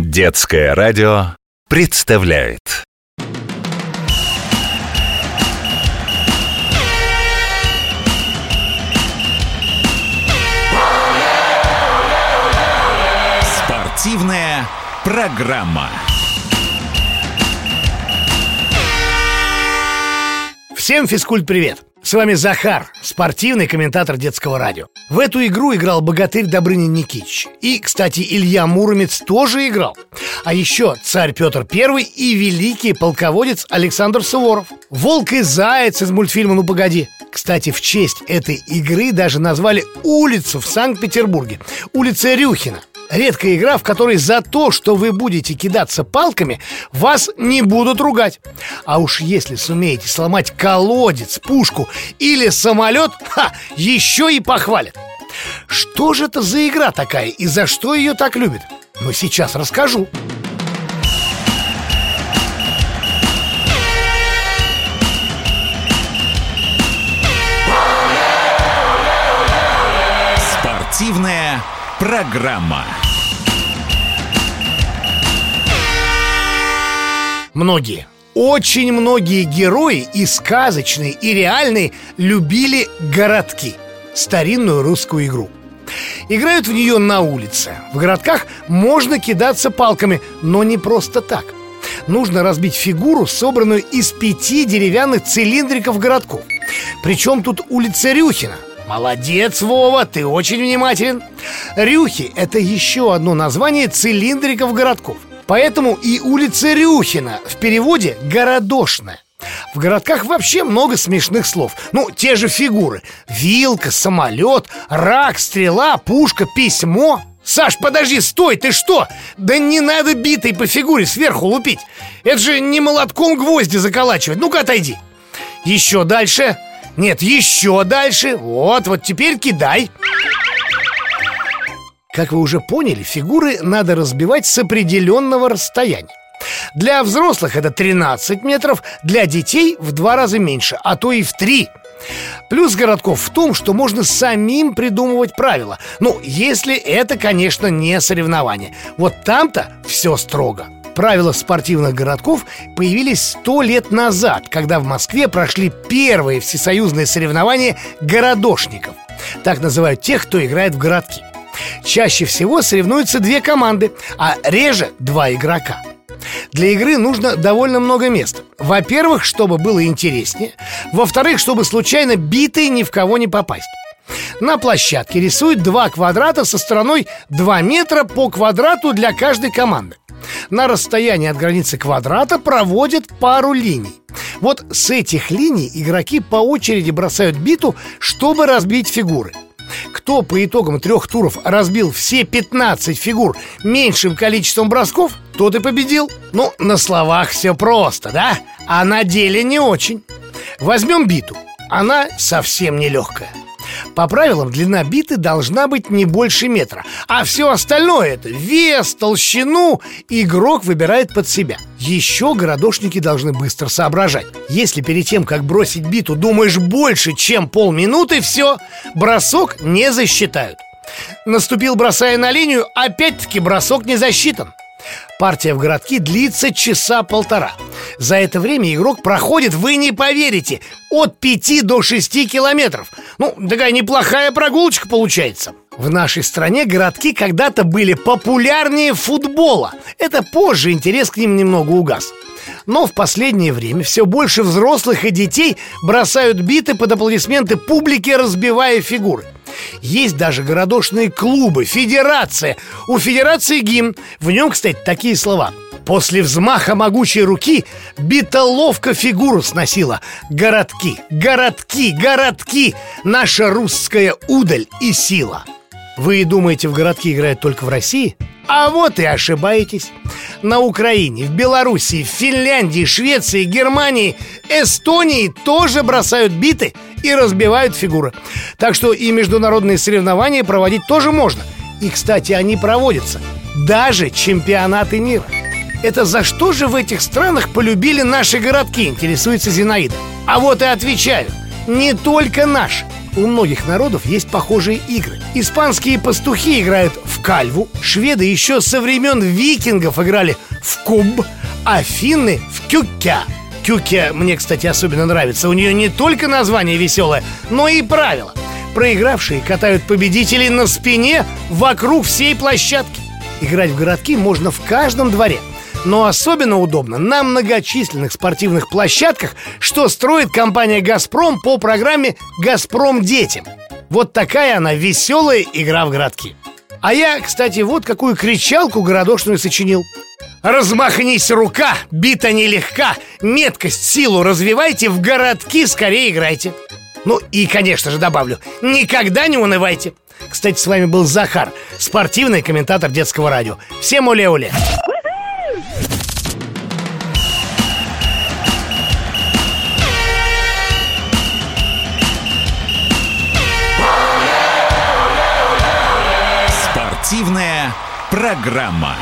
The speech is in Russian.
Детское радио представляет Спортивная программа. Всем физкульт-привет! С вами Захар, спортивный комментатор детского радио. В эту игру играл богатырь Добрынин Никитич. И, кстати, Илья Муромец тоже играл. А еще царь Петр I и великий полководец Александр Суворов. Волк и заяц из мультфильма «Ну погоди». Кстати, в честь этой игры даже назвали улицу в Санкт-Петербурге. Улица Рюхина. Редкая игра, в которой за то, что вы будете кидаться палками, вас не будут ругать. А уж если сумеете сломать колодец, пушку или самолет, ха, еще и похвалят. Что же это за игра такая и за что ее так любят? Ну, сейчас расскажу. Спортивная программа. Многие, очень многие герои и сказочные, и реальные любили городки, старинную русскую игру. Играют в нее на улице. В городках можно кидаться палками, но не просто так. Нужно разбить фигуру, собранную из пяти деревянных цилиндриков городков. Причем тут улица Рюхина. Молодец, Вова, ты очень внимателен. Рюхи – это еще одно название цилиндриков городков. Поэтому и улица Рюхина в переводе «городошная». В городках вообще много смешных слов Ну, те же фигуры Вилка, самолет, рак, стрела, пушка, письмо Саш, подожди, стой, ты что? Да не надо битой по фигуре сверху лупить Это же не молотком гвозди заколачивать Ну-ка отойди Еще дальше Нет, еще дальше Вот, вот теперь кидай как вы уже поняли, фигуры надо разбивать с определенного расстояния. Для взрослых это 13 метров, для детей в два раза меньше, а то и в три. Плюс городков в том, что можно самим придумывать правила. Ну, если это, конечно, не соревнование. Вот там-то все строго. Правила спортивных городков появились сто лет назад, когда в Москве прошли первые всесоюзные соревнования городошников. Так называют тех, кто играет в городки. Чаще всего соревнуются две команды, а реже два игрока. Для игры нужно довольно много места. Во-первых, чтобы было интереснее. Во-вторых, чтобы случайно битый ни в кого не попасть. На площадке рисуют два квадрата со стороной 2 метра по квадрату для каждой команды. На расстоянии от границы квадрата проводят пару линий. Вот с этих линий игроки по очереди бросают биту, чтобы разбить фигуры – кто по итогам трех туров разбил все 15 фигур меньшим количеством бросков, тот и победил. Ну, на словах все просто, да? А на деле не очень. Возьмем биту. Она совсем не легкая. По правилам, длина биты должна быть не больше метра. А все остальное это вес, толщину Игрок выбирает под себя. Еще городошники должны быстро соображать. Если перед тем, как бросить биту, думаешь больше, чем полминуты Все, бросок не засчитают. Наступил, бросая на линию, опять-таки бросок не засчитан. Партия в городке длится часа полтора За это время игрок проходит, вы не поверите, от 5 до 6 километров. Ну, такая неплохая прогулочка получается. В нашей стране городки когда-то были популярнее футбола. Это позже интерес к ним немного угас. Но в последнее время все больше взрослых и детей бросают биты под аплодисменты публики, разбивая фигуры – есть даже городошные клубы, федерация. У федерации гимн. В нем, кстати, такие слова После взмаха могучей руки Бита ловко фигуру сносила. Городки, городки, городки. Наша русская удаль и сила. Вы думаете, в городки играют только в России? А вот и ошибаетесь. На Украине, в Белоруссии, в Финляндии, Швеции, Германии, Эстонии тоже бросают биты и разбивают фигуры. Так что и международные соревнования проводить тоже можно. И, кстати, они проводятся. Даже чемпионаты мира это за что же в этих странах полюбили наши городки, интересуется Зинаида? А вот и отвечаю, не только наши у многих народов есть похожие игры. Испанские пастухи играют в кальву, шведы еще со времен викингов играли в куб, а финны в кюкя. Кюкя мне, кстати, особенно нравится. У нее не только название веселое, но и правила. Проигравшие катают победителей на спине вокруг всей площадки. Играть в городки можно в каждом дворе – но особенно удобно на многочисленных спортивных площадках, что строит компания «Газпром» по программе «Газпром детям». Вот такая она веселая игра в городки. А я, кстати, вот какую кричалку городошную сочинил. Размахнись рука, бита нелегка Меткость, силу развивайте В городки скорее играйте Ну и, конечно же, добавлю Никогда не унывайте Кстати, с вами был Захар Спортивный комментатор детского радио Всем оле-оле Спортивная программа.